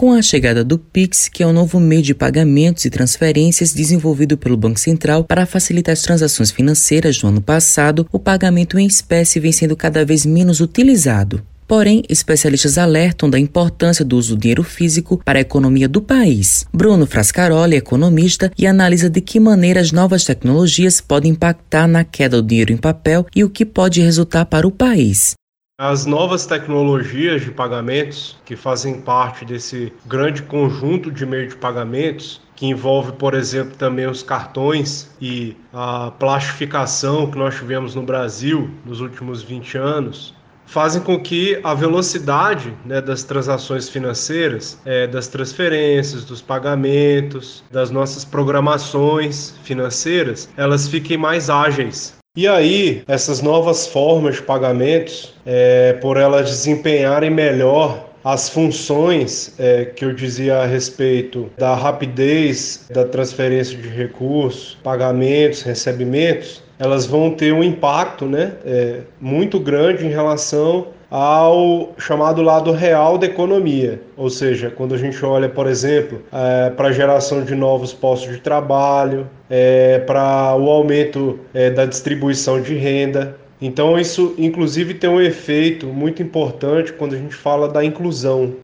Com a chegada do Pix, que é o novo meio de pagamentos e transferências desenvolvido pelo Banco Central para facilitar as transações financeiras no ano passado, o pagamento em espécie vem sendo cada vez menos utilizado. Porém, especialistas alertam da importância do uso do dinheiro físico para a economia do país. Bruno Frascaroli é economista e analisa de que maneira as novas tecnologias podem impactar na queda do dinheiro em papel e o que pode resultar para o país. As novas tecnologias de pagamentos, que fazem parte desse grande conjunto de meio de pagamentos, que envolve, por exemplo, também os cartões e a plastificação que nós tivemos no Brasil nos últimos 20 anos, fazem com que a velocidade né, das transações financeiras, é, das transferências, dos pagamentos, das nossas programações financeiras, elas fiquem mais ágeis. E aí, essas novas formas de pagamentos, é, por elas desempenharem melhor as funções é, que eu dizia a respeito da rapidez da transferência de recursos, pagamentos, recebimentos, elas vão ter um impacto né, é, muito grande em relação ao chamado lado real da economia. Ou seja, quando a gente olha, por exemplo, é, para a geração de novos postos de trabalho, é, para o aumento é, da distribuição de renda. Então, isso, inclusive, tem um efeito muito importante quando a gente fala da inclusão.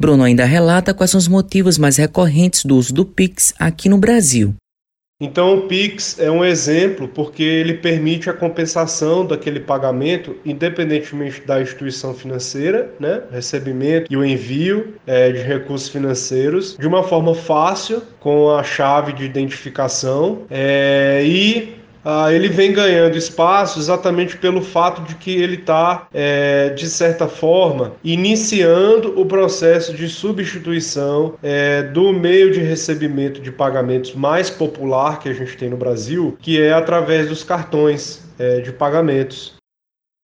Bruno ainda relata quais são os motivos mais recorrentes do uso do Pix aqui no Brasil. Então o Pix é um exemplo porque ele permite a compensação daquele pagamento, independentemente da instituição financeira, né, recebimento e o envio é, de recursos financeiros, de uma forma fácil, com a chave de identificação é, e ah, ele vem ganhando espaço exatamente pelo fato de que ele está, é, de certa forma, iniciando o processo de substituição é, do meio de recebimento de pagamentos mais popular que a gente tem no Brasil, que é através dos cartões é, de pagamentos.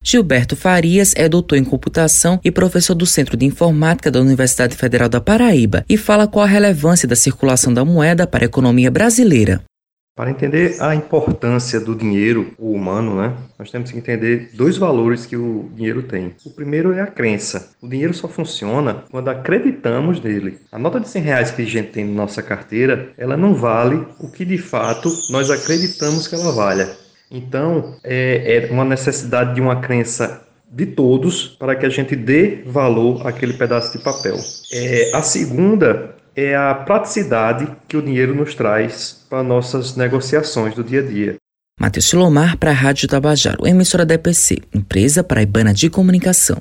Gilberto Farias é doutor em computação e professor do Centro de Informática da Universidade Federal da Paraíba e fala qual a relevância da circulação da moeda para a economia brasileira. Para entender a importância do dinheiro o humano, né, nós temos que entender dois valores que o dinheiro tem. O primeiro é a crença. O dinheiro só funciona quando acreditamos nele. A nota de 100 reais que a gente tem na nossa carteira, ela não vale o que de fato nós acreditamos que ela valha. Então, é, é uma necessidade de uma crença de todos para que a gente dê valor àquele pedaço de papel. É, a segunda é a praticidade que o dinheiro nos traz para nossas negociações do dia a dia. Matheus Silomar para a Rádio Tabajaro, emissora da EPC, empresa paraibana de comunicação.